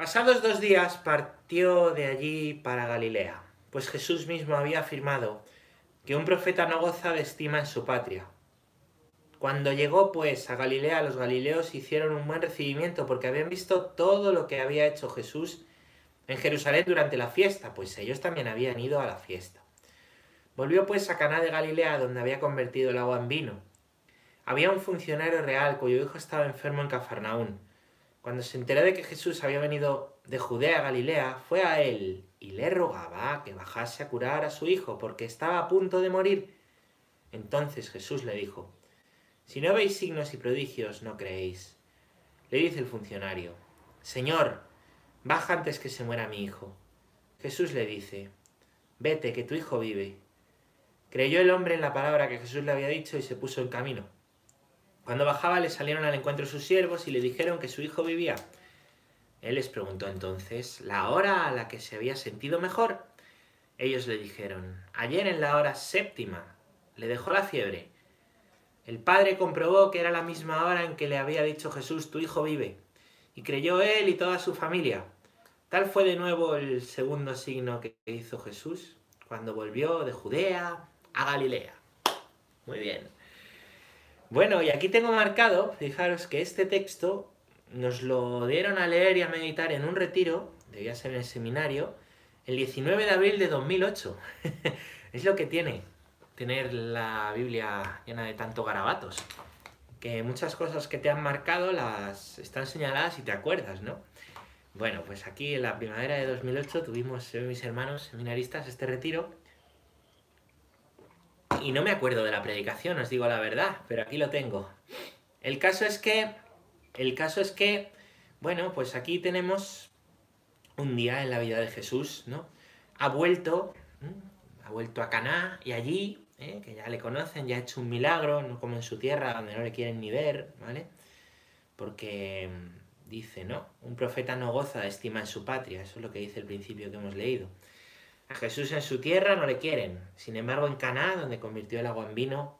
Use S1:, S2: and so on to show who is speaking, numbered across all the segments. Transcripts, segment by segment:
S1: Pasados dos días partió de allí para Galilea, pues Jesús mismo había afirmado que un profeta no goza de estima en su patria. Cuando llegó pues a Galilea, los galileos hicieron un buen recibimiento porque habían visto todo lo que había hecho Jesús en Jerusalén durante la fiesta, pues ellos también habían ido a la fiesta. Volvió pues a Caná de Galilea, donde había convertido el agua en vino. Había un funcionario real cuyo hijo estaba enfermo en Cafarnaún. Cuando se enteró de que Jesús había venido de Judea a Galilea, fue a él y le rogaba que bajase a curar a su hijo, porque estaba a punto de morir. Entonces Jesús le dijo, Si no veis signos y prodigios, no creéis. Le dice el funcionario, Señor, baja antes que se muera mi hijo. Jesús le dice, Vete, que tu hijo vive. Creyó el hombre en la palabra que Jesús le había dicho y se puso en camino. Cuando bajaba le salieron al encuentro sus siervos y le dijeron que su hijo vivía. Él les preguntó entonces la hora a la que se había sentido mejor. Ellos le dijeron, ayer en la hora séptima le dejó la fiebre. El padre comprobó que era la misma hora en que le había dicho Jesús, tu hijo vive, y creyó él y toda su familia. Tal fue de nuevo el segundo signo que hizo Jesús cuando volvió de Judea a Galilea. Muy bien. Bueno, y aquí tengo marcado, fijaros que este texto nos lo dieron a leer y a meditar en un retiro, debía ser en el seminario, el 19 de abril de 2008. es lo que tiene tener la Biblia llena de tanto garabatos. Que muchas cosas que te han marcado las están señaladas y te acuerdas, ¿no? Bueno, pues aquí en la primavera de 2008 tuvimos mis hermanos seminaristas este retiro y no me acuerdo de la predicación, os digo la verdad, pero aquí lo tengo. El caso es que, el caso es que, bueno, pues aquí tenemos un día en la vida de Jesús, ¿no? Ha vuelto, ha vuelto a Caná y allí, ¿eh? que ya le conocen, ya ha hecho un milagro, no como en su tierra donde no le quieren ni ver, ¿vale? Porque dice, ¿no? Un profeta no goza de estima en su patria, eso es lo que dice el principio que hemos leído. A Jesús en su tierra no le quieren. Sin embargo, en Caná, donde convirtió el agua en vino,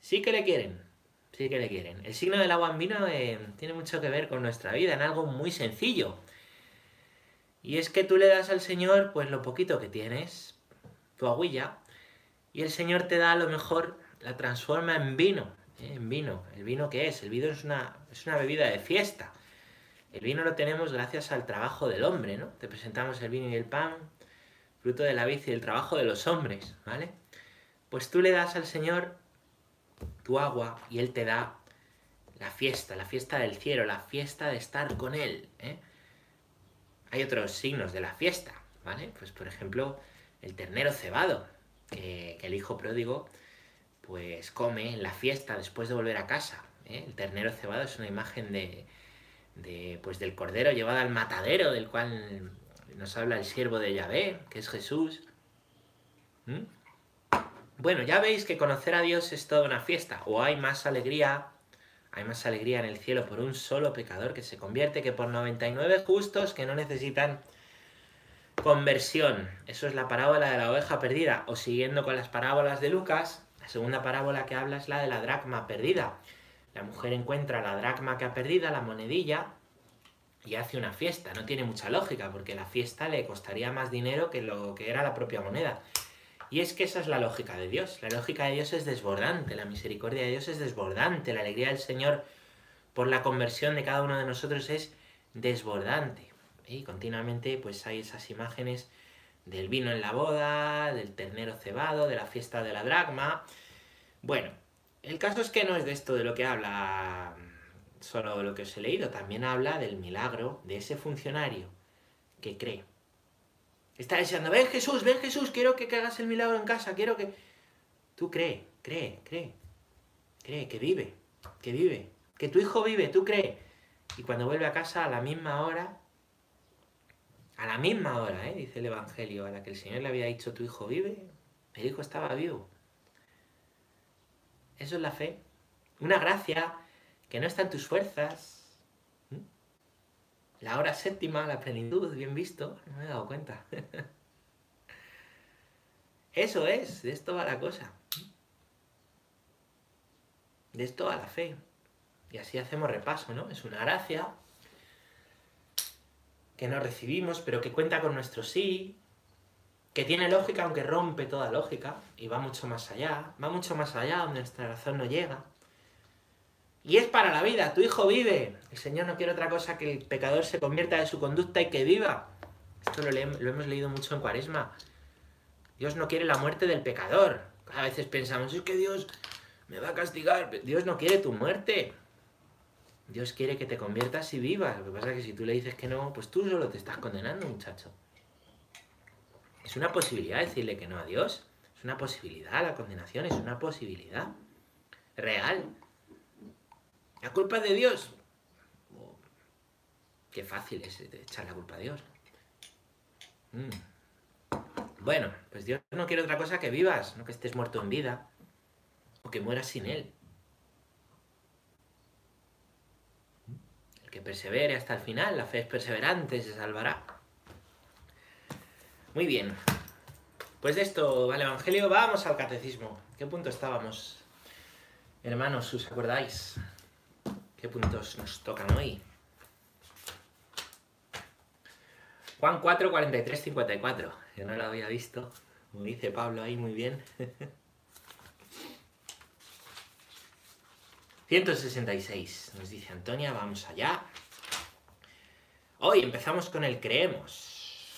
S1: sí que le quieren. Sí que le quieren. El signo del agua en vino eh, tiene mucho que ver con nuestra vida, en algo muy sencillo. Y es que tú le das al Señor, pues lo poquito que tienes, tu aguilla, y el Señor te da a lo mejor, la transforma en vino. ¿eh? En vino. ¿El vino qué es? El vino es una, es una bebida de fiesta. El vino lo tenemos gracias al trabajo del hombre, ¿no? Te presentamos el vino y el pan, fruto de la vida y del trabajo de los hombres, ¿vale? Pues tú le das al Señor tu agua y Él te da la fiesta, la fiesta del cielo, la fiesta de estar con Él. ¿eh? Hay otros signos de la fiesta, ¿vale? Pues por ejemplo, el ternero cebado, que, el hijo pródigo pues come en la fiesta después de volver a casa. ¿eh? El ternero cebado es una imagen de, de, pues del cordero llevado al matadero, del cual nos habla el siervo de Yahvé, que es Jesús. ¿Mm? Bueno, ya veis que conocer a Dios es toda una fiesta, o hay más alegría, hay más alegría en el cielo por un solo pecador que se convierte que por 99 justos que no necesitan conversión. Eso es la parábola de la oveja perdida, o siguiendo con las parábolas de Lucas, la segunda parábola que habla es la de la dracma perdida. La mujer encuentra la dracma que ha perdido, la monedilla, y hace una fiesta. No tiene mucha lógica, porque la fiesta le costaría más dinero que lo que era la propia moneda. Y es que esa es la lógica de Dios. La lógica de Dios es desbordante, la misericordia de Dios es desbordante, la alegría del Señor por la conversión de cada uno de nosotros es desbordante. Y continuamente pues hay esas imágenes del vino en la boda, del ternero cebado, de la fiesta de la dracma. Bueno, el caso es que no es de esto de lo que habla solo lo que os he leído, también habla del milagro de ese funcionario que cree. Está diciendo, ven Jesús, ven Jesús, quiero que hagas el milagro en casa, quiero que... Tú cree, cree, cree, cree, que vive, que vive, que tu hijo vive, tú cree. Y cuando vuelve a casa a la misma hora, a la misma hora, ¿eh? dice el Evangelio, a la que el Señor le había dicho, tu hijo vive, el hijo estaba vivo. Eso es la fe. Una gracia que no está en tus fuerzas. ¿Mm? La hora séptima, la plenitud, bien visto, no me he dado cuenta. Eso es, de esto va la cosa. De esto va la fe. Y así hacemos repaso, ¿no? Es una gracia que no recibimos, pero que cuenta con nuestro sí, que tiene lógica aunque rompe toda lógica y va mucho más allá, va mucho más allá donde nuestra razón no llega. Y es para la vida, tu hijo vive. El Señor no quiere otra cosa que el pecador se convierta de su conducta y que viva. Esto lo, hemos leído mucho en Cuaresma. Dios no quiere la muerte del pecador. A veces pensamos, es que Dios me va a castigar. Dios no quiere tu muerte. Dios quiere que te conviertas y vivas. Lo que pasa es que si tú le dices que no, pues tú solo te estás condenando, muchacho. Es una posibilidad decirle que no a Dios. Es una posibilidad, la condenación es una posibilidad real. La culpa es de Dios. Oh, qué fácil es echar la culpa a Dios. Mm. Bueno, pues Dios no quiere otra cosa que vivas, no que estés muerto en vida o que mueras sin Él. que persevere hasta el final, la fe es perseverante, se salvará. Muy bien. Pues de esto va el Evangelio, vamos al catecismo. ¿Qué punto estábamos? Hermanos, ¿os acordáis? ¿Qué puntos nos tocan hoy? Juan 4, 43, 54. Yo no lo había visto. Como dice Pablo ahí muy bien. 166, nos dice Antonia, vamos allá. Hoy empezamos con el creemos.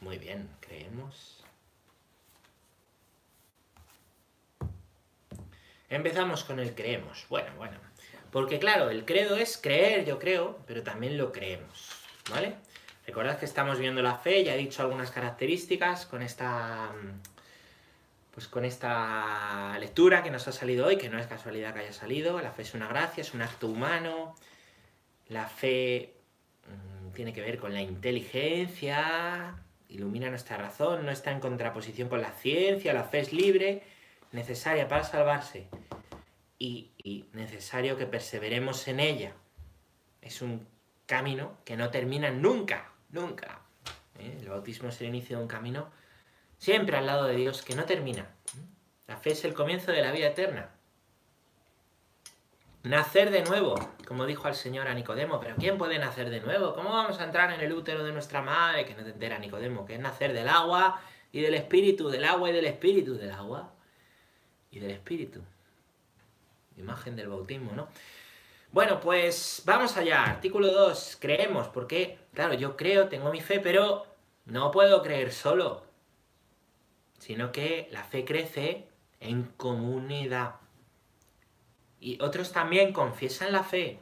S1: Muy bien, creemos. Empezamos con el creemos. Bueno, bueno. Porque claro, el credo es creer, yo creo, pero también lo creemos. ¿Vale? Recordad que estamos viendo la fe, ya he dicho algunas características con esta pues con esta lectura que nos ha salido hoy, que no es casualidad que haya salido, la fe es una gracia, es un acto humano, la fe mm, tiene que ver con la inteligencia, ilumina nuestra razón, no está en contraposición con la ciencia, la fe es libre, necesaria para salvarse y, necesario que perseveremos en ella. Es un camino que no termina nunca, nunca. ¿eh? El bautismo es el inicio de un camino siempre al lado de Dios, que no termina. La fe es el comienzo de la vida eterna. Nacer de nuevo, como dijo al Señor a Nicodemo, pero ¿quién puede nacer de nuevo? ¿Cómo vamos a entrar en el útero de nuestra madre? Que no te entera Nicodemo, que es nacer del agua y del espíritu, del agua y del espíritu, del agua y del espíritu. Imagen del bautismo, ¿no? Bueno, pues vamos allá. Artículo 2. Creemos, porque, claro, yo creo, tengo mi fe, pero no puedo creer solo sino que la fe crece en comunidad. Y otros también confiesan la fe.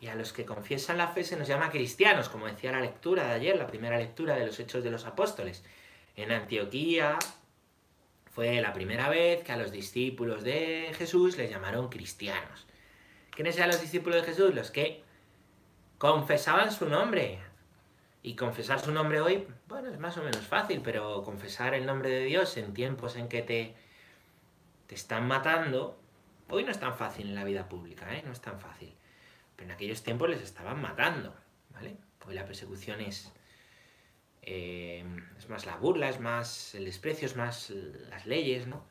S1: Y a los que confiesan la fe se nos llama cristianos, como decía la lectura de ayer, la primera lectura de los Hechos de los Apóstoles. En Antioquía fue la primera vez que a los discípulos de Jesús les llamaron cristianos. ¿Quiénes eran los discípulos de Jesús? Los que confesaban su nombre, y confesar su nombre hoy, bueno, es más o menos fácil, pero confesar el nombre de Dios en tiempos en que te, te están matando, hoy no es tan fácil en la vida pública, ¿eh? No es tan fácil. Pero en aquellos tiempos les estaban matando, ¿vale? Hoy la persecución es, eh, es más la burla, es más el desprecio, es más las leyes, ¿no?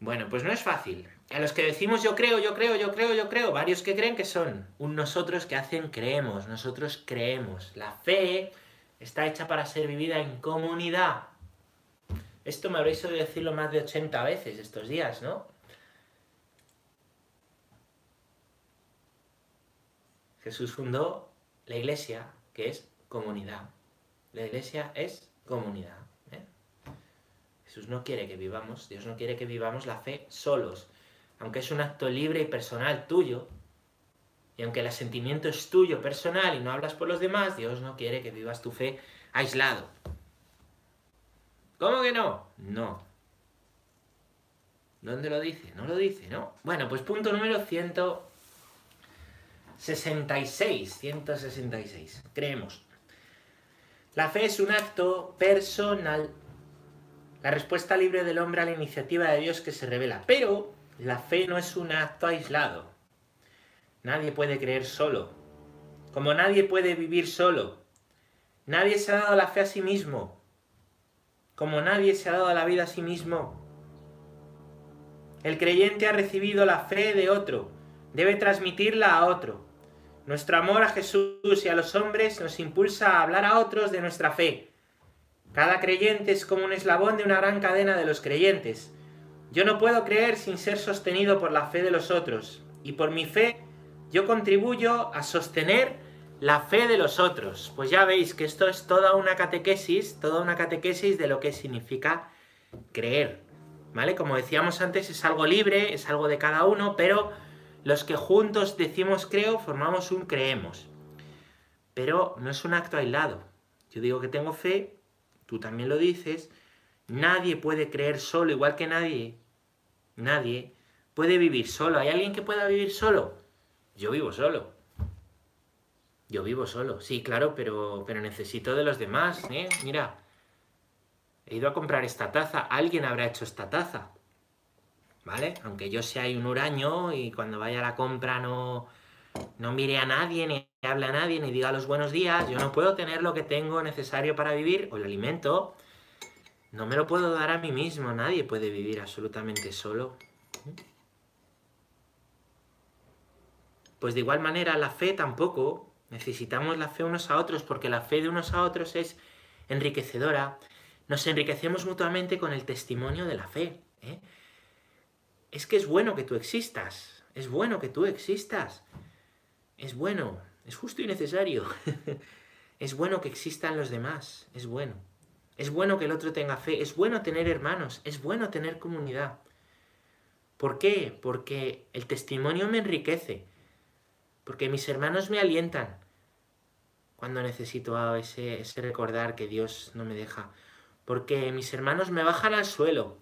S1: Bueno, pues no es fácil. A los que decimos yo creo, yo creo, yo creo, yo creo, varios que creen que son un nosotros que hacen creemos, nosotros creemos. La fe está hecha para ser vivida en comunidad. Esto me habréis oído decirlo más de 80 veces estos días, ¿no? Jesús fundó la iglesia, que es comunidad. La iglesia es comunidad. Jesús no quiere que vivamos, Dios no quiere que vivamos la fe solos, aunque es un acto libre y personal tuyo, y aunque el asentimiento es tuyo, personal, y no hablas por los demás, Dios no quiere que vivas tu fe aislado. ¿Cómo que no? No. ¿Dónde lo dice? No lo dice, ¿no? Bueno, pues punto número 166. 166. Creemos. La fe es un acto personal la respuesta libre del hombre a la iniciativa de Dios que se revela. Pero la fe no es un acto aislado. Nadie puede creer solo. Como nadie puede vivir solo. Nadie se ha dado la fe a sí mismo. Como nadie se ha dado la vida a sí mismo. El creyente ha recibido la fe de otro. Debe transmitirla a otro. Nuestro amor a Jesús y a los hombres nos impulsa a hablar a otros de nuestra fe. Cada creyente es como un eslabón de una gran cadena de los creyentes. Yo no puedo creer sin ser sostenido por la fe de los otros, y por mi fe yo contribuyo a sostener la fe de los otros. Pues ya veis que esto es toda una catequesis, toda una catequesis de lo que significa creer. ¿Vale? Como decíamos antes, es algo libre, es algo de cada uno, pero los que juntos decimos creo, formamos un creemos. Pero no es un acto aislado. Yo digo que tengo fe, tú también lo dices, nadie puede creer solo, igual que nadie, nadie puede vivir solo. ¿Hay alguien que pueda vivir solo? Yo vivo solo. Yo vivo solo, sí, claro, pero, pero necesito de los demás, ¿eh? Mira, he ido a comprar esta taza, alguien habrá hecho esta taza, ¿vale? Aunque yo sea un huraño y cuando vaya a la compra no, no mire a nadie, ni hable a nadie, ni diga los buenos días, yo no puedo tener lo que tengo necesario para vivir, o el alimento, no me lo puedo dar a mí mismo, nadie puede vivir absolutamente solo. Pues de igual manera la fe tampoco, Necesitamos la fe unos a otros porque la fe de unos a otros es enriquecedora. Nos enriquecemos mutuamente con el testimonio de la fe. ¿eh? Es que es bueno que tú existas. Es bueno que tú existas. Es bueno. Es justo y necesario. es bueno que existan los demás. Es bueno. Es bueno que el otro tenga fe. Es bueno tener hermanos. Es bueno tener comunidad. ¿Por qué? Porque el testimonio me enriquece porque mis hermanos me alientan cuando necesito ese, recordar que Dios no me deja, porque mis hermanos me bajan al suelo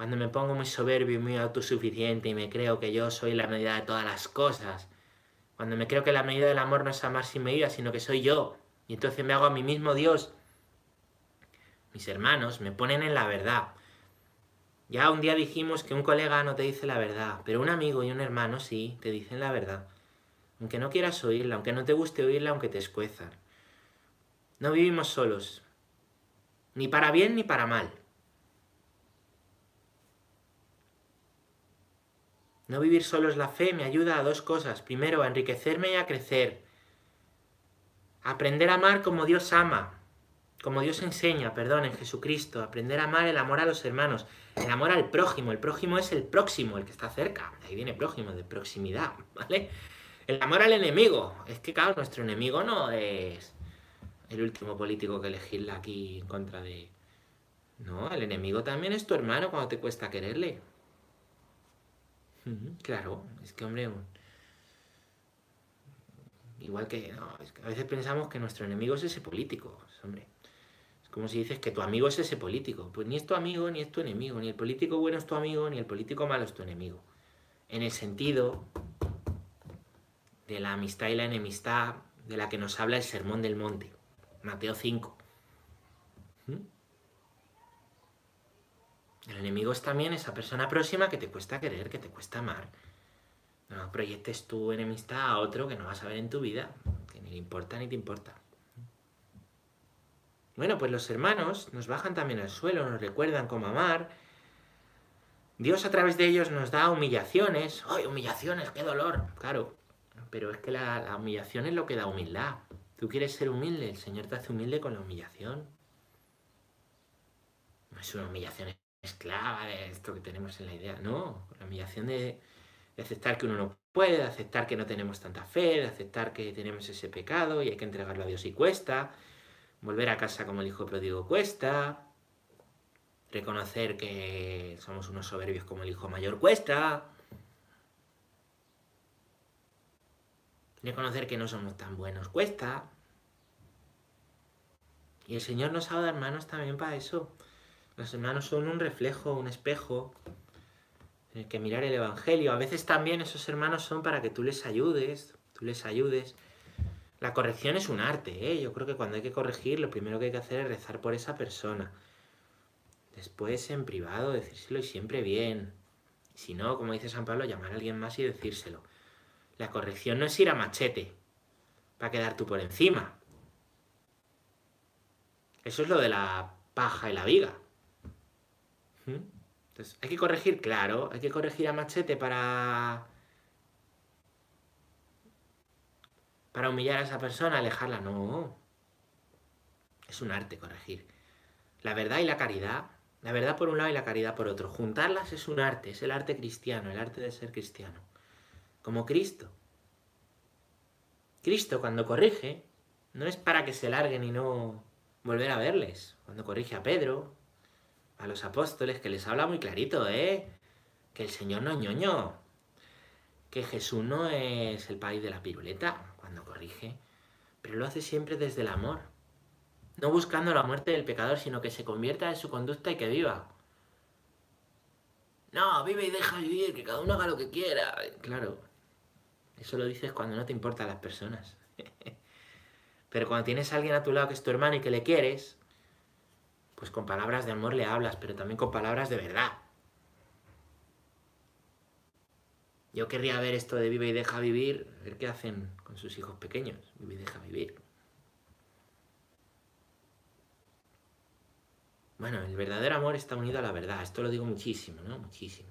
S1: cuando me pongo muy soberbio y muy autosuficiente y me creo que yo soy la medida de todas las cosas, cuando me creo que la medida del amor no es amar sin medida, sino que soy yo, y entonces me hago a mí mismo Dios. Mis hermanos me ponen en la verdad. Ya un día dijimos que un colega no te dice la verdad, pero un amigo y un hermano sí, te dicen la verdad aunque no quieras oírla, aunque no te guste oírla, aunque te escuezan. No vivimos solos, ni para bien ni para mal. No vivir solo es la fe me ayuda a dos cosas. Primero, a enriquecerme y a crecer. aprender a amar como Dios ama, como Dios enseña, perdón, en Jesucristo. Aprender a amar el amor a los hermanos, el amor al prójimo. El prójimo es el próximo, el que está cerca. ahí viene prójimo, de proximidad, ¿vale? El amor al enemigo. Es que, claro, nuestro enemigo no es el último político que elegirla aquí en contra de... No, el enemigo también es tu hermano cuando te cuesta quererle. Claro, es que, hombre, igual que, a veces pensamos que nuestro enemigo es ese político, hombre. Es como si dices que tu amigo es ese político. Pues ni es tu amigo ni es tu enemigo. Ni el político bueno es tu amigo, ni el político malo es tu enemigo. En el sentido de la amistad y la enemistad de la que nos habla el Sermón del Monte, Mateo 5. ¿Mm? El enemigo es también esa persona próxima que te cuesta querer, que te cuesta amar. No proyectes tu enemistad a otro que no vas a ver en tu vida, que ni le importa ni te importa. Bueno, pues los hermanos nos bajan también al suelo, nos recuerdan cómo amar. Dios a través de ellos nos da humillaciones. ¡Ay, humillaciones! ¡Qué dolor! Claro, pero es que la, humillación es lo que da humildad. Tú quieres ser humilde, el Señor te hace humilde con la humillación. No es una humillación esclava de esto que tenemos en la idea, no. La humillación de, aceptar que uno no puede, de aceptar que no tenemos tanta fe, de aceptar que tenemos ese pecado y hay que entregarlo a Dios y cuesta. Volver a casa como el hijo pródigo cuesta. Reconocer que somos unos soberbios como el hijo mayor cuesta. Reconocer que no somos tan buenos cuesta. Y el Señor nos ha dado hermanos también para eso. Los hermanos son un reflejo, un espejo en el que mirar el Evangelio. A veces también esos hermanos son para que tú les ayudes, tú les ayudes. La corrección es un arte, ¿eh? Yo creo que cuando hay que corregir, lo primero que hay que hacer es rezar por esa persona. Después, en privado, decírselo y siempre bien. Si no, como dice San Pablo, llamar a alguien más y decírselo. La corrección no es ir a machete para quedar tú por encima. Eso es lo de la paja y la viga. Hay que corregir, claro, hay que corregir a machete para... para humillar a esa persona, alejarla. No. Es un arte corregir. La verdad y la caridad, la verdad por un lado y la caridad por otro. Juntarlas es un arte, es el arte cristiano, el arte de ser cristiano. Como Cristo. Cristo cuando corrige, no es para que se larguen y no volver a verles. Cuando corrige a Pedro, a los apóstoles, que les habla muy clarito, ¿eh? Que el Señor no es ñoño. Que Jesús no es el país de la piruleta cuando corrige. Pero lo hace siempre desde el amor. No buscando la muerte del pecador, sino que se convierta en su conducta y que viva. No, vive y deja vivir, que cada uno haga lo que quiera. Claro, eso lo dices cuando no te importan las personas. Pero cuando tienes a alguien a tu lado que es tu hermano y que le quieres, pues con palabras de amor le hablas, pero también con palabras de verdad. Yo querría ver esto de vive y deja vivir, ver qué hacen con sus hijos pequeños. Vive y deja vivir. Bueno, el verdadero amor está unido a la verdad. Esto lo digo muchísimo, ¿no? Muchísimo.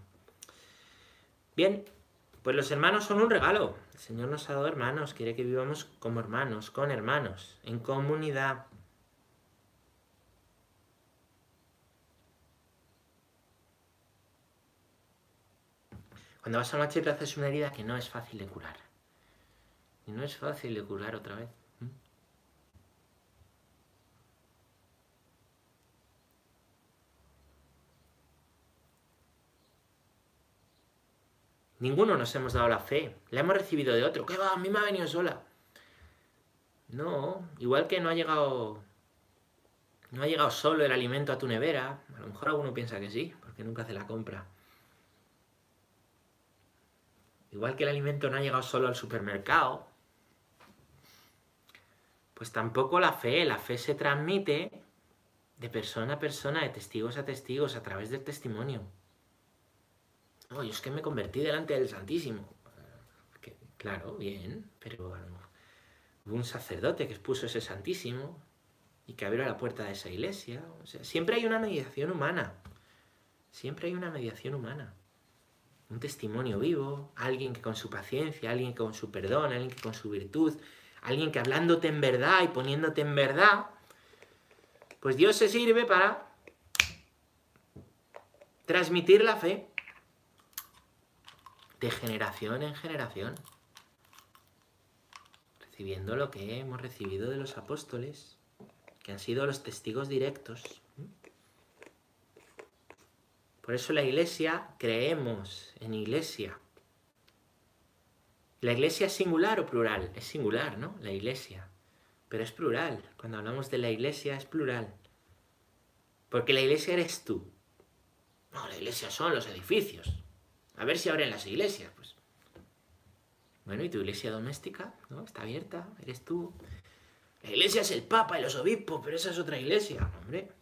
S1: Bien, pues los hermanos son un regalo. El Señor nos ha dado hermanos, quiere que vivamos como hermanos, con hermanos, en comunidad. Cuando vas a noche te haces una herida que no es fácil de curar. Y no es fácil de curar otra vez. Ninguno nos hemos dado la fe. La hemos recibido de otro. ¿Qué va? A mí me ha venido sola. No, igual que no ha llegado. No ha llegado solo el alimento a tu nevera. A lo mejor alguno piensa que sí, porque nunca hace la compra. Igual que el alimento no ha llegado solo al supermercado. Pues tampoco la fe. La fe se transmite de persona a persona, de testigos a testigos, a través del testimonio. Oye, es que me convertí delante del Santísimo. claro, bien, pero hubo un sacerdote que expuso ese Santísimo y que abrió la puerta de esa iglesia. Siempre hay una mediación humana. Siempre hay una mediación humana. Un testimonio vivo, alguien que con su paciencia, alguien que con su perdón, alguien que con su virtud, alguien que hablándote en verdad y poniéndote en verdad, pues Dios se sirve para transmitir la fe de generación en generación, recibiendo lo que hemos recibido de los apóstoles, que han sido los testigos directos. Por eso la iglesia, creemos en iglesia. ¿La iglesia es singular o plural? Es singular, ¿no? La iglesia. Pero es plural. Cuando hablamos de la iglesia es plural. Porque la iglesia eres tú. No, la iglesia son los edificios. A ver si abren las iglesias, pues. Bueno, ¿y tu iglesia doméstica? ¿No? ¿Está abierta? ¿Eres tú? La iglesia es el Papa y los obispos, pero esa es otra iglesia, hombre.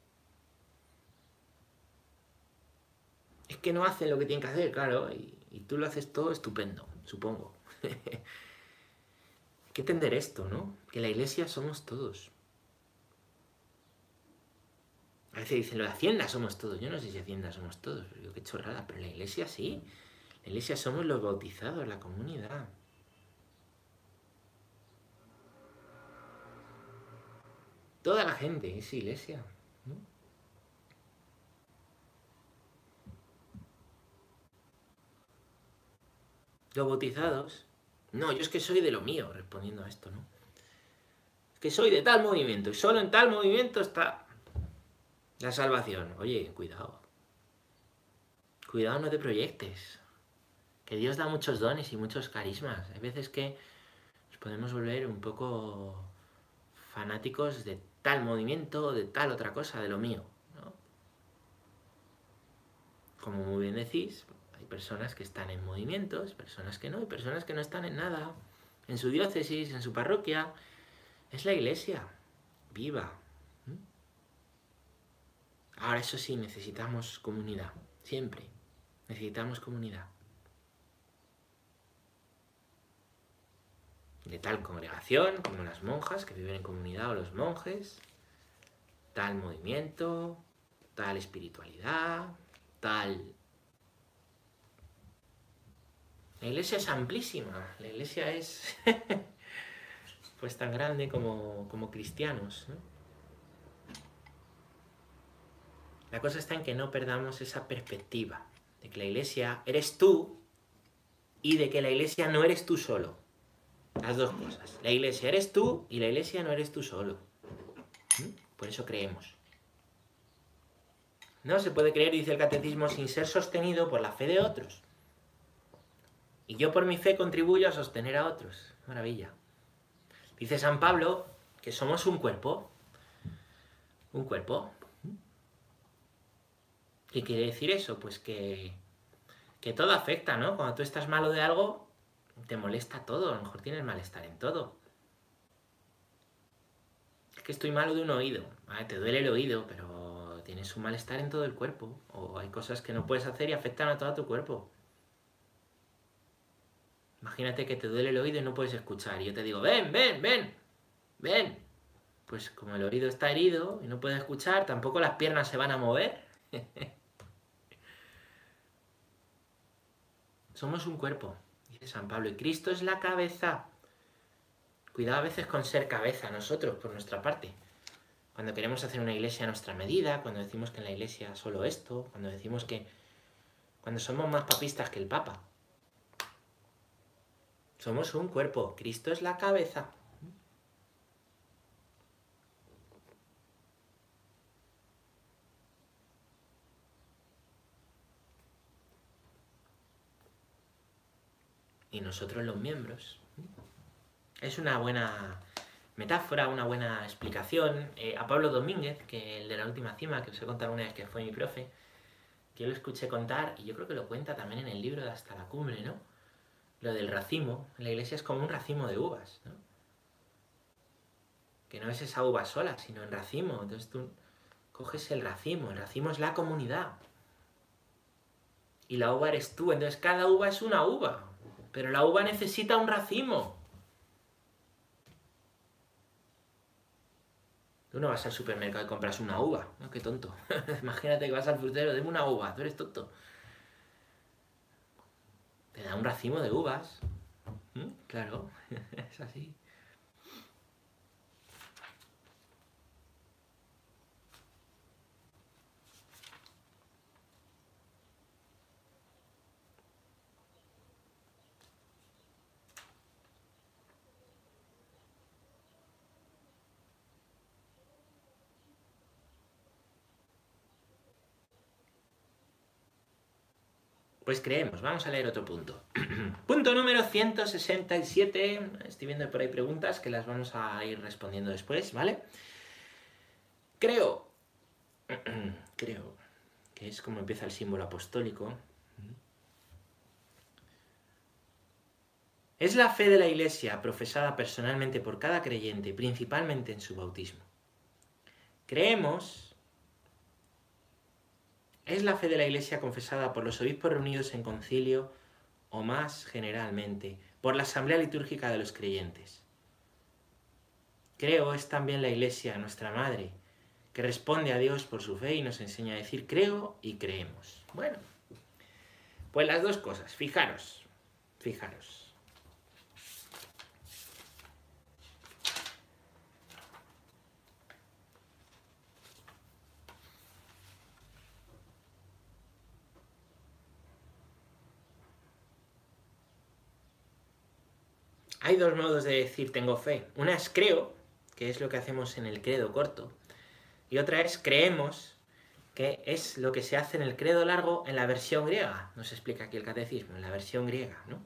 S1: Es que no hacen lo que tienen que hacer, claro, y, tú lo haces todo estupendo, supongo. Hay que entender esto, ¿no? Que la iglesia somos todos. A veces dicen, lo de Hacienda somos todos. Yo no sé si Hacienda somos todos, pero qué chorrada, pero la iglesia sí. La iglesia somos los bautizados, la comunidad. Toda la gente es iglesia. Los bautizados. No, yo es que soy de lo mío, respondiendo a esto, ¿no? Es que soy de tal movimiento y solo en tal movimiento está la salvación. Oye, cuidado. Cuidado, no te proyectes que Dios da muchos dones y muchos carismas. Hay veces que nos podemos volver un poco fanáticos de tal movimiento, de tal otra cosa, de lo mío. Como muy bien decís, personas que están en movimientos, personas que no, y personas que no están en nada. En su diócesis, en su parroquia. Es la iglesia, viva. Ahora eso sí, necesitamos comunidad, siempre. Necesitamos comunidad. de tal congregación, como las monjas que viven en comunidad o los monjes, tal movimiento, tal espiritualidad, tal... La iglesia es amplísima, la iglesia es... pues tan grande como, como cristianos. ¿no? La cosa está en que no perdamos esa perspectiva de que la iglesia eres tú y de que la iglesia no eres tú solo. Las dos cosas. La iglesia eres tú y la iglesia no eres tú solo. ¿Mm? Por eso creemos. No se puede creer, dice el catecismo, sin ser sostenido por la fe de otros. Y yo por mi fe contribuyo a sostener a otros. Maravilla. Dice San Pablo que somos un cuerpo. Un cuerpo. ¿Qué quiere decir eso? Pues que, que todo afecta, ¿no? Cuando tú estás malo de algo, te molesta todo, a lo mejor tienes malestar en todo. Es que estoy malo de un oído, te duele el oído, pero tienes un malestar en todo el cuerpo. O hay cosas que no puedes hacer y afectan a todo tu cuerpo. Imagínate que te duele el oído y no puedes escuchar. Y yo te digo, ven, ven, ven, ven. Pues como el oído está herido y no puedes escuchar, tampoco las piernas se van a mover. Somos un cuerpo, dice San Pablo, y Cristo es la cabeza. Cuidado a veces con ser cabeza nosotros, por nuestra parte. Cuando queremos hacer una iglesia a nuestra medida, cuando decimos que en la iglesia solo esto, cuando decimos que... Cuando somos más papistas que el Papa. Somos un cuerpo, Cristo es la cabeza. y nosotros los miembros. Es una buena metáfora, una buena explicación. Eh, a Pablo Domínguez, que el de la última cima, que os he contado una vez que fue mi profe, que lo escuché contar, y yo creo que lo cuenta también en el libro de Hasta la Cumbre, ¿no? Lo del racimo. La iglesia es como un racimo de uvas, ¿no? Que no es esa uva sola, sino en racimo. Entonces tú coges el racimo. El racimo es la comunidad. Y la uva eres tú. Entonces cada uva es una uva. Pero la uva necesita un racimo. Tú no vas al supermercado y compras una uva. Qué tonto. Imagínate que vas al frutero, deme una uva, tú eres tonto. Te da un racimo de uvas. ¿Mm? Claro, es así. Pues creemos, vamos a leer otro punto. punto número 167. Estoy viendo por ahí preguntas que las vamos a ir respondiendo después, ¿vale? Creo, creo que es como empieza el símbolo apostólico. Es la fe de la Iglesia profesada personalmente por cada creyente, principalmente en su bautismo. Creemos es la fe de la Iglesia confesada por los obispos reunidos en concilio o más generalmente por la asamblea litúrgica de los creyentes. Creo es también la Iglesia, nuestra Madre, que responde a Dios por su fe y nos enseña a decir creo y creemos. Bueno, pues las dos cosas, fijaros, fijaros. Hay dos modos de decir tengo fe. Una es creo, que es lo que hacemos en el credo corto, y otra es creemos, que es lo que se hace en el credo largo en la versión griega. Nos explica aquí el catecismo, en la versión griega, ¿no?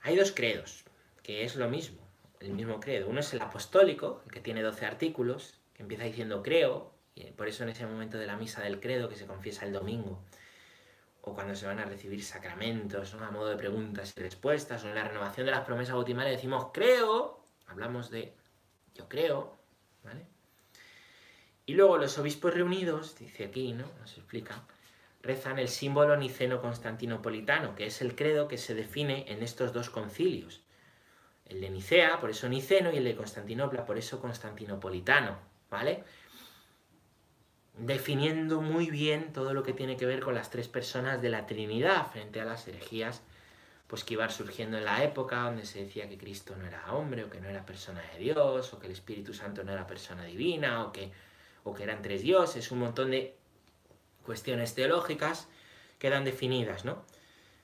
S1: Hay dos credos, que es lo mismo, el mismo credo. Uno es el apostólico, el que tiene 12 artículos, que empieza diciendo creo, y por eso en ese momento de la misa del credo que se confiesa el domingo, o cuando se van a recibir sacramentos, a modo de preguntas y respuestas, o en la renovación de las promesas bautismales decimos creo, hablamos de yo creo, ¿vale? Y luego los obispos reunidos, dice aquí, ¿no? Nos explica, rezan el símbolo niceno-constantinopolitano, que es el credo que se define en estos dos concilios. El de Nicea, por eso niceno, y el de Constantinopla, por eso constantinopolitano, ¿vale? Definiendo muy bien todo lo que tiene que ver con las tres personas de la Trinidad frente a las herejías pues que iban surgiendo en la época donde se decía que Cristo no era hombre o que no era persona de Dios o que el Espíritu Santo no era persona divina o que, o que eran tres dioses, un montón de cuestiones teológicas quedan definidas, ¿no?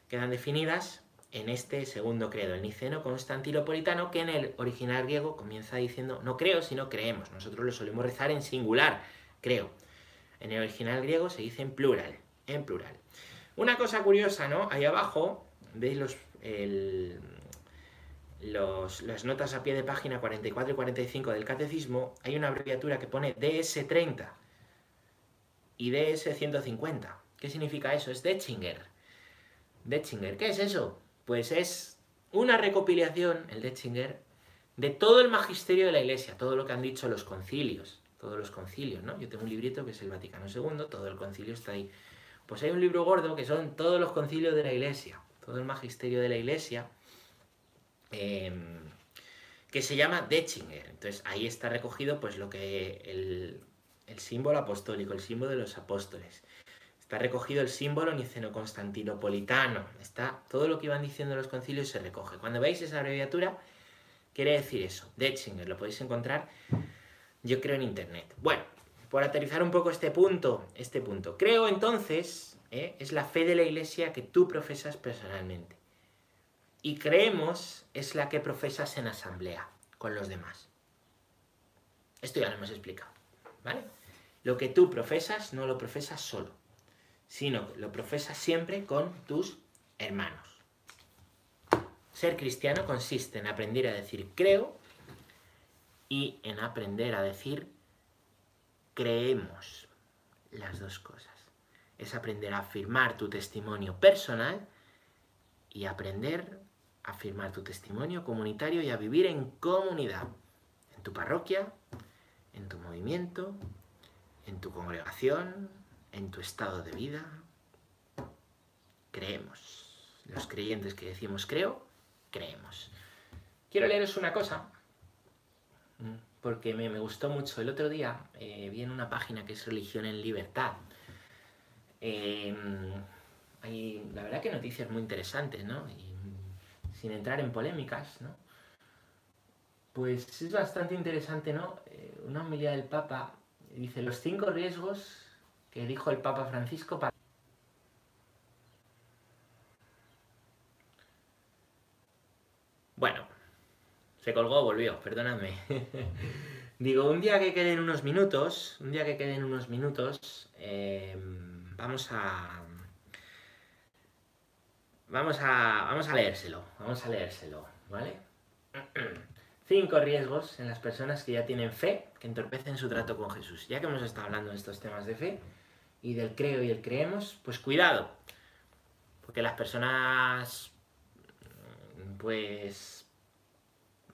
S1: Quedan definidas en este segundo credo, el niceno constantilopolitano, que en el original griego comienza diciendo no creo, sino creemos. Nosotros lo solemos rezar en singular, creo. En el original griego se dice en plural, en plural. Una cosa curiosa, ¿no? Ahí abajo veis los, las notas a pie de página 44 y 45 del catecismo, hay una abreviatura que pone DS30 y DS150. ¿Qué significa eso? Es Detchinger. Detchinger, ¿qué es eso? Pues es una recopilación, el Detchinger, de todo el magisterio de la Iglesia, todo lo que han dicho los concilios, todos los concilios, ¿no? Yo tengo un librito que es el Vaticano II, todo el concilio está ahí. Pues hay un libro gordo que son todos los concilios de la Iglesia todo el magisterio de la iglesia, em, que se llama Detchinger. Entonces ahí está recogido pues lo que el, símbolo apostólico, el símbolo de los apóstoles. Está recogido el símbolo niceno-constantinopolitano. Está todo lo que iban diciendo los concilios se recoge. Cuando veis esa abreviatura, quiere decir eso. Detchinger, lo podéis encontrar, yo creo, en internet. Bueno, por aterrizar un poco este punto, este punto. Creo entonces ¿eh? es la fe de la iglesia que tú profesas personalmente. Y creemos es la que profesas en asamblea con los demás. Esto ya lo hemos explicado, ¿vale? Lo que tú profesas no lo profesas solo, sino lo profesas siempre con tus hermanos. Ser cristiano consiste en aprender a decir creo y en aprender a decir creemos las dos cosas es aprender a afirmar tu testimonio personal y aprender a afirmar tu testimonio comunitario y a vivir en comunidad, en tu parroquia, en tu movimiento, en tu congregación, en tu estado de vida. Creemos. Los creyentes que decimos creo, creemos. Quiero leeros una cosa, porque me, gustó mucho. El otro día eh, vi en una página que es Religión en Libertad, Em, hay, la verdad que noticias muy interesantes, ¿no? Y sin entrar en polémicas, ¿no? Pues es bastante interesante, ¿no? Eh, una homilía del Papa dice los cinco riesgos que dijo el Papa Francisco para... Bueno, se colgó, volvió, perdóname. Digo, un día que queden unos minutos, un día que queden unos minutos, eh, vamos a... Vamos a, vamos a leérselo, vamos a leérselo, ¿vale? Cinco riesgos en las personas que ya tienen fe, que entorpecen su trato con Jesús. Ya que hemos estado hablando de estos temas de fe y del creo y el creemos, pues cuidado, porque las personas, pues,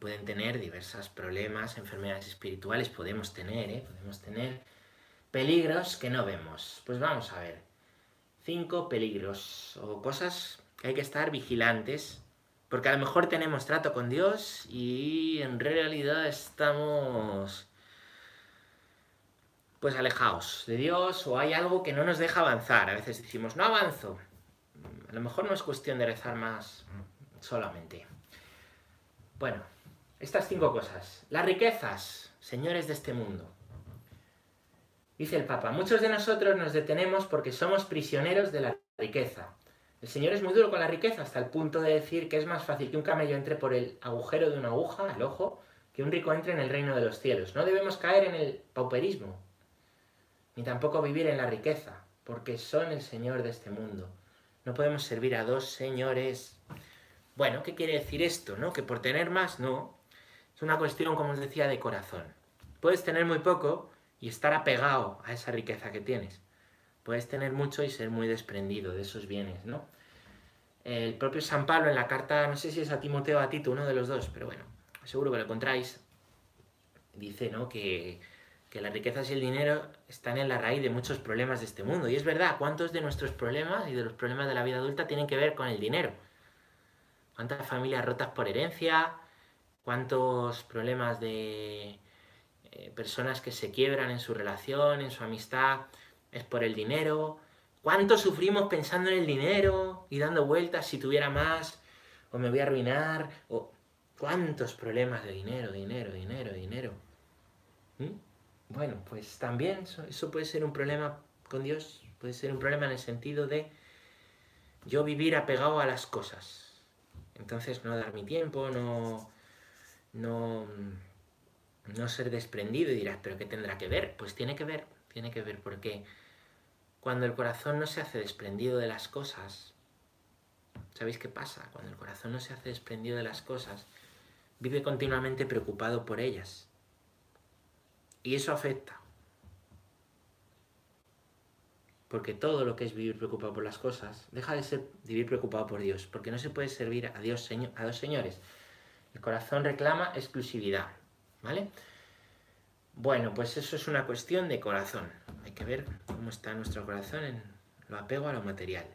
S1: pueden tener diversos problemas, enfermedades espirituales, podemos tener, ¿eh? Podemos tener Peligros que no vemos. Pues vamos a ver. Cinco peligros o cosas que hay que estar vigilantes. Porque a lo mejor tenemos trato con Dios y en realidad estamos pues alejados de Dios o hay algo que no nos deja avanzar. A veces decimos, no avanzo. A lo mejor no es cuestión de rezar más solamente. Bueno, estas cinco cosas. Las riquezas, señores de este mundo. Dice el Papa, muchos de nosotros nos detenemos porque somos prisioneros de la riqueza. El Señor es muy duro con la riqueza hasta el punto de decir que es más fácil que un camello entre por el agujero de una aguja, el ojo, que un rico entre en el reino de los cielos. No debemos caer en el pauperismo, ni tampoco vivir en la riqueza, porque son el Señor de este mundo. No podemos servir a dos señores. Bueno, ¿qué quiere decir esto? ¿No? Que por tener más, no. Es una cuestión, como os decía, de corazón. Puedes tener muy poco, y estar apegado a esa riqueza que tienes. Puedes tener mucho y ser muy desprendido de esos bienes, ¿no? El propio San Pablo en la carta, no sé si es a Timoteo o a Tito, uno de los dos, pero bueno, seguro que lo encontráis, dice, ¿no? Que, que las riquezas y el dinero están en la raíz de muchos problemas de este mundo. Y es verdad, ¿cuántos de nuestros problemas y de los problemas de la vida adulta tienen que ver con el dinero? ¿Cuántas familias rotas por herencia? ¿Cuántos problemas de eh, personas que se quiebran en su relación, en su amistad, es por el dinero. ¿Cuánto sufrimos pensando en el dinero y dando vueltas si tuviera más? o me voy a arruinar, o cuántos problemas de dinero, dinero, dinero, dinero. ¿Mm? Bueno, pues también eso puede ser un problema con Dios, puede ser un problema en el sentido de yo vivir apegado a las cosas. Entonces no dar mi tiempo, no, no, no ser desprendido y dirás, pero ¿qué tendrá que ver? Pues tiene que ver, tiene que ver, porque cuando el corazón no se hace desprendido de las cosas, ¿sabéis qué pasa? Cuando el corazón no se hace desprendido de las cosas, vive continuamente preocupado por ellas. Y eso afecta. Porque todo lo que es vivir preocupado por las cosas deja de ser vivir preocupado por Dios, porque no se puede servir a Dios a dos señores. El corazón reclama exclusividad, ¿vale? Bueno, pues eso es una cuestión de corazón. Hay que ver cómo está nuestro corazón en lo apego a lo material.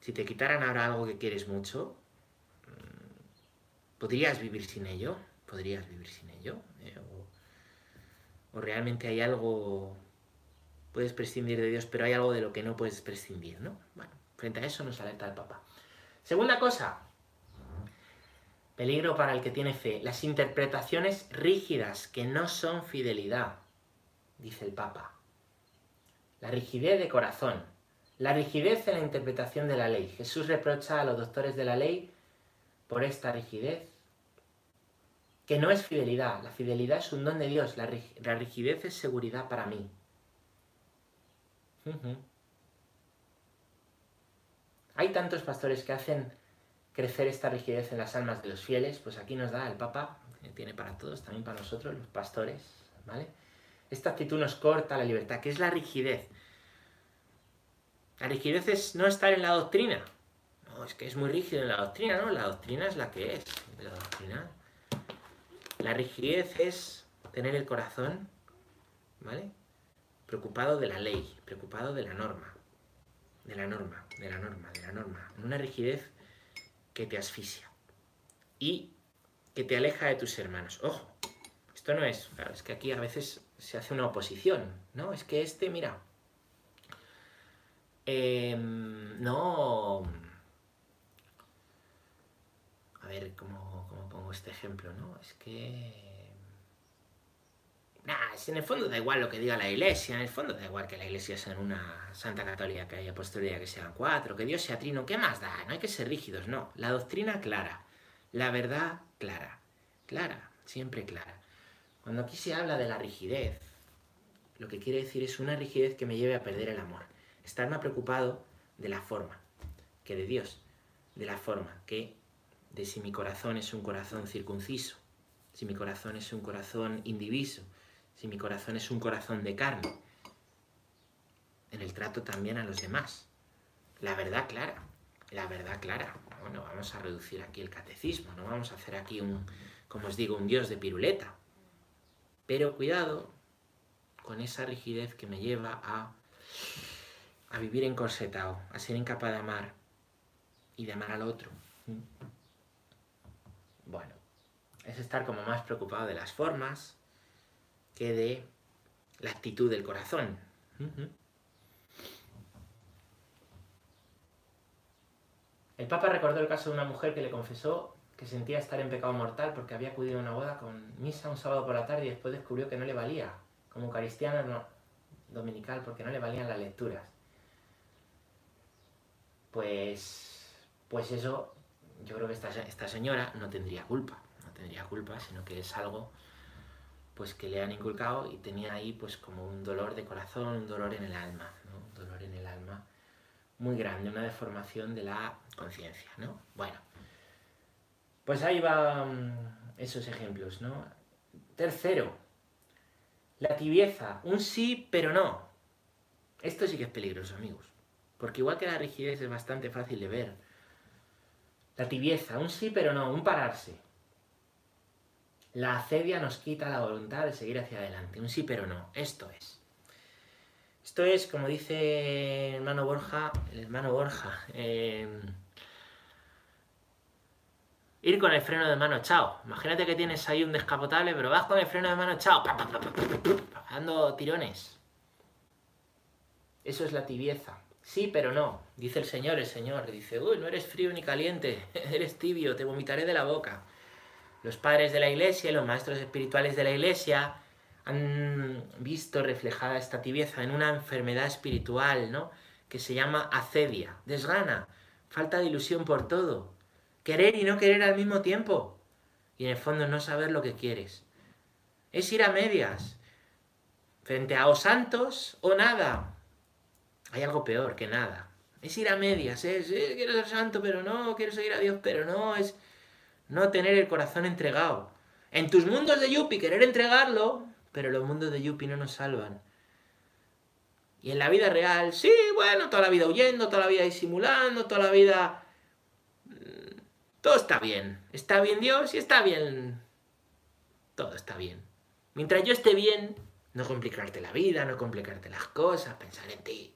S1: Si te quitaran ahora algo que quieres mucho, mm, ¿podrías vivir sin ello? ¿Podrías vivir sin ello? Eh, o, realmente hay algo, puedes prescindir de Dios, pero hay algo de lo que no puedes prescindir, ¿no? Bueno, frente a eso nos alerta el Papa. Segunda cosa, peligro para el que tiene fe, las interpretaciones rígidas que no son fidelidad, dice el Papa. La rigidez de corazón, la rigidez en la interpretación de la ley. Jesús reprocha a los doctores de la ley por esta rigidez, que no es fidelidad. La fidelidad es un don de Dios, la, rigidez es seguridad para mí. Hay tantos pastores que hacen crecer esta rigidez en las almas de los fieles, pues aquí nos da el Papa, que tiene para todos, también para nosotros, los pastores, ¿vale? Esta actitud nos corta la libertad, que es la rigidez. La rigidez es no estar en la doctrina. No, es que es muy rígido en la doctrina, ¿no? La doctrina es la que es. La doctrina. La rigidez es tener el corazón, ¿vale? Preocupado de la ley, preocupado de la norma. De la norma, de la norma, de la norma. En una rigidez que te asfixia. Y que te aleja de tus hermanos. Ojo, esto no es, claro, es que aquí a veces se hace una oposición, ¿no? Es que este, mira, Em, no... A ver, ¿cómo, pongo este ejemplo? ¿no? Es que... Nah, en el fondo da igual lo que diga la iglesia, en el fondo da igual que la iglesia sea una santa católica, que haya apostolía, que sean cuatro, que Dios sea trino, ¿qué más da? No hay que ser rígidos, no. La doctrina clara, la verdad clara, clara, siempre clara. Cuando aquí se habla de la rigidez, lo que quiere decir es una rigidez que me lleve a perder el amor. Estar más preocupado de la forma que de Dios, de la forma que de si mi corazón es un corazón circunciso, si mi corazón es un corazón indiviso, si mi corazón es un corazón de carne, en el trato también a los demás. La verdad clara, la verdad clara. Bueno, vamos a reducir aquí el catecismo, no vamos a hacer aquí un, como os digo, un dios de piruleta. Pero cuidado con esa rigidez que me lleva a a vivir encorsetado, a ser incapaz de amar y de amar al otro. Bueno, es estar como más preocupado de las formas que de la actitud del corazón. El Papa recordó el caso de una mujer que le confesó que sentía estar en pecado mortal porque había acudido a una boda con misa un sábado por la tarde y después descubrió que no le valía como cristiano dominical porque no le valían las lecturas pues, pues eso, yo creo que esta, esta señora no tendría culpa, no tendría culpa, sino que es algo pues que le han inculcado y tenía ahí pues como un dolor de corazón, un dolor en el alma, ¿no? Un dolor en el alma muy grande, una deformación de la conciencia, ¿no? Bueno, pues ahí van esos ejemplos, ¿no? Tercero, la tibieza, un sí pero no. Esto sí que es peligroso, amigos. Porque igual que la rigidez es bastante fácil de ver, la tibieza, un sí pero no, un pararse. La acedia nos quita la voluntad de seguir hacia adelante, un sí pero no, esto es. Esto es, como dice el hermano Borja, el hermano Borja, em, ir con el freno de mano, chao. Imagínate que tienes ahí un descapotable, pero vas con el freno de mano, chao, dando tirones. Eso es la tibieza Sí, pero no, dice el Señor, el Señor, dice, uy, no eres frío ni caliente, eres tibio, te vomitaré de la boca. Los padres de la iglesia, los maestros espirituales de la iglesia han visto reflejada esta tibieza en una enfermedad espiritual, ¿no? Que se llama acedia, desgana, falta de ilusión por todo, querer y no querer al mismo tiempo, y en el fondo no saber lo que quieres. Es ir a medias, frente a o santos o nada, hay algo peor que nada. Es ir a medias, es, quiero ser santo, pero no, quiero seguir a Dios, pero no, es no tener el corazón entregado. En tus mundos de Yuppie querer entregarlo, pero los mundos de Yuppie no nos salvan. Y en la vida real, sí, bueno, toda la vida huyendo, toda la vida disimulando, toda la vida... Mm, todo está bien. Está bien Dios y está bien... Todo está bien. Mientras yo esté bien, no complicarte la vida, no complicarte las cosas, pensar en ti.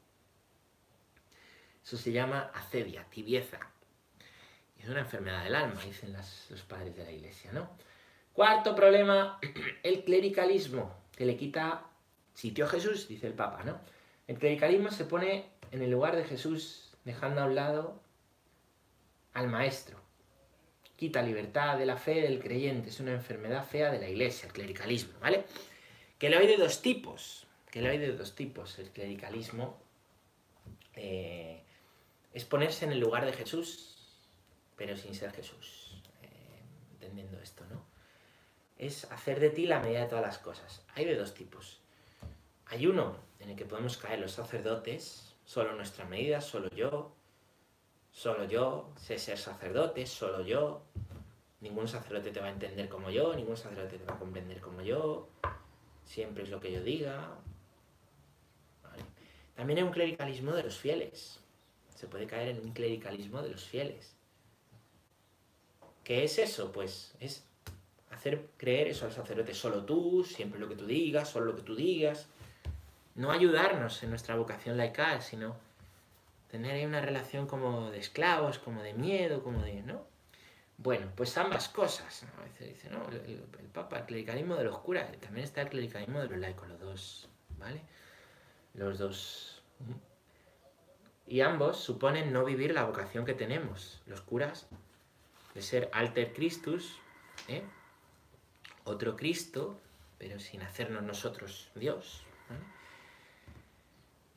S1: Eso se llama acedia, tibieza. Es una enfermedad del alma, dicen los padres de la iglesia, ¿no? Cuarto problema, el clericalismo, que le quita sitio a Jesús, dice el Papa, ¿no? El clericalismo se pone en el lugar de Jesús, dejando a un lado al maestro. Quita libertad de la fe del creyente, es una enfermedad fea de la iglesia, el clericalismo, ¿vale? Que lo hay de dos tipos, que lo hay de dos tipos, el clericalismo. Eh, es ponerse en el lugar de Jesús, pero sin ser Jesús. Eh, entendiendo esto, ¿no? Es hacer de ti la medida de todas las cosas. Hay de dos tipos. Hay uno en el que podemos caer los sacerdotes, solo nuestra medida, solo yo, solo yo, sé ser sacerdote, solo yo. Ningún sacerdote te va a entender como yo, ningún sacerdote te va a comprender como yo. Siempre es lo que yo diga. También hay un clericalismo de los fieles se puede caer en un clericalismo de los fieles. ¿Qué es eso? Pues es hacer creer eso al sacerdote, solo tú, siempre lo que tú digas, solo lo que tú digas. No ayudarnos en nuestra vocación laical, sino tener ahí una relación como de esclavos, como de miedo, como de, ¿no? Bueno, pues ambas cosas. A veces dice, no, el, Papa, el clericalismo de los curas, también está el clericalismo de los laicos, los dos, ¿vale? Los dos. Y ambos suponen no vivir la vocación que tenemos, los curas, de ser alter Christus, ¿eh? otro Cristo, pero sin hacernos nosotros Dios.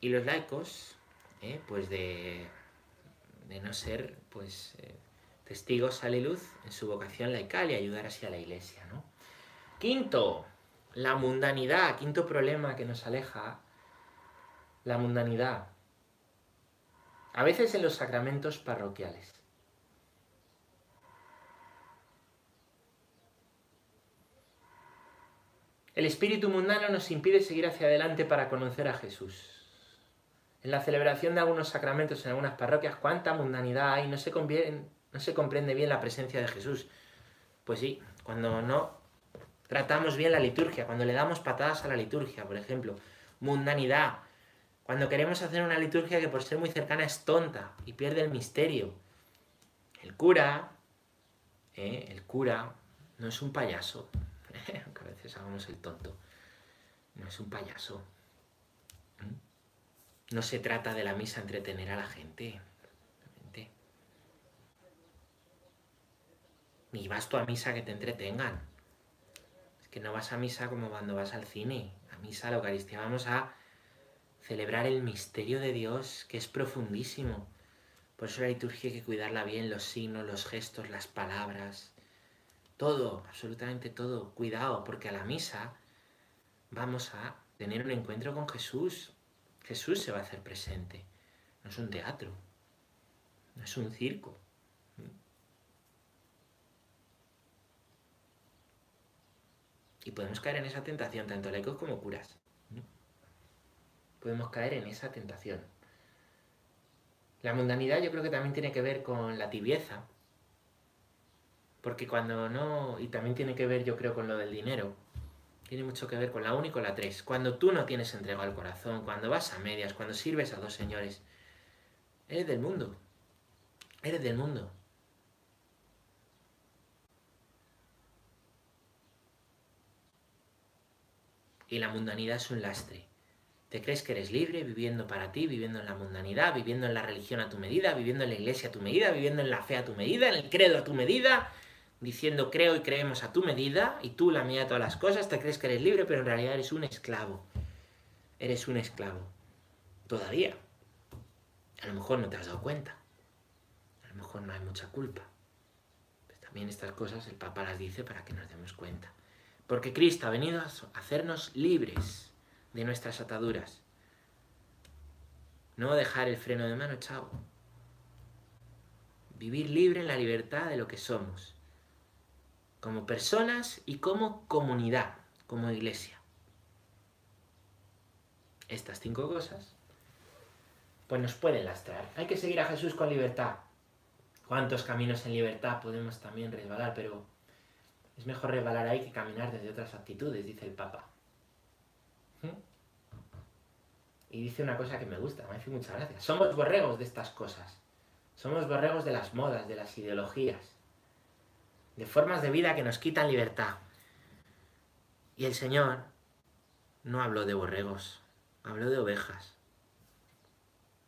S1: Y los laicos, ¿eh? pues de, no ser pues eh, testigos a la luz en su vocación laical y ayudar así a la iglesia. ¿no? Quinto, la mundanidad, quinto problema que nos aleja, la mundanidad. A veces en los sacramentos parroquiales. El espíritu mundano nos impide seguir hacia adelante para conocer a Jesús. En la celebración de algunos sacramentos en algunas parroquias, cuánta mundanidad hay, no se, comprende bien la presencia de Jesús. Pues sí, cuando no tratamos bien la liturgia, cuando le damos patadas a la liturgia, por ejemplo, mundanidad, cuando queremos hacer una liturgia que por ser muy cercana es tonta y pierde el misterio. El cura, ¿eh? el cura no es un payaso, aunque a veces hagamos el tonto, no es un payaso. ¿Mm? No se trata de la misa entretener a la gente. Ni vas tú a misa que te entretengan. Es que no vas a misa como cuando vas al cine. A misa, a la Eucaristía, vamos a celebrar el misterio de Dios, que es profundísimo. Por eso la liturgia hay que cuidarla bien, los signos, los gestos, las palabras, todo, absolutamente todo. Cuidado, porque a la misa vamos a tener un encuentro con Jesús. Jesús se va a hacer presente. No es un teatro, no es un circo. Y podemos caer en esa tentación, tanto laicos como curas podemos caer en esa tentación. La mundanidad yo creo que también tiene que ver con la tibieza, porque cuando no, y también tiene que ver yo creo con lo del dinero, tiene mucho que ver con la 1 y con la 3. Cuando tú no tienes entregado al corazón, cuando vas a medias, cuando sirves a dos señores, eres del mundo, eres del mundo. Y la mundanidad es un lastre ¿Te crees que eres libre viviendo para ti, viviendo en la mundanidad, viviendo en la religión a tu medida, viviendo en la iglesia a tu medida, viviendo en la fe a tu medida, en el credo a tu medida, diciendo creo y creemos a tu medida y tú la mía de todas las cosas? ¿Te crees que eres libre, pero en realidad eres un esclavo? Eres un esclavo. Todavía. A lo mejor no te has dado cuenta. A lo mejor no hay mucha culpa. Pues también estas cosas el Papa las dice para que nos demos cuenta. Porque Cristo ha venido a hacernos libres de nuestras ataduras. No dejar el freno de mano, chao. Vivir libre en la libertad de lo que somos, como personas y como comunidad, como iglesia. Estas cinco cosas, pues nos pueden lastrar. Hay que seguir a Jesús con libertad. ¿Cuántos caminos en libertad podemos también resbalar? Pero es mejor resbalar ahí que caminar desde otras actitudes, dice el Papa. Y dice una cosa que me gusta, me hace mucha gracia. Somos borregos de estas cosas. Somos borregos de las modas, de las ideologías, de formas de vida que nos quitan libertad. Y el Señor no habló de borregos, habló de ovejas.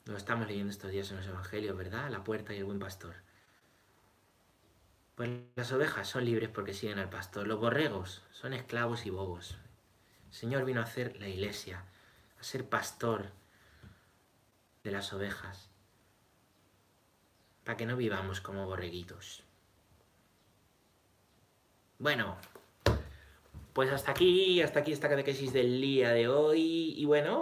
S1: Lo estamos leyendo estos días en los evangelios, ¿verdad? La puerta y el buen pastor. Pues las ovejas son libres porque siguen al pastor. Los borregos son esclavos y bobos. El Señor vino a hacer la iglesia, a ser pastor de las ovejas, para que no vivamos como borreguitos. Bueno, pues hasta aquí, hasta aquí esta catequesis del día de hoy, y bueno,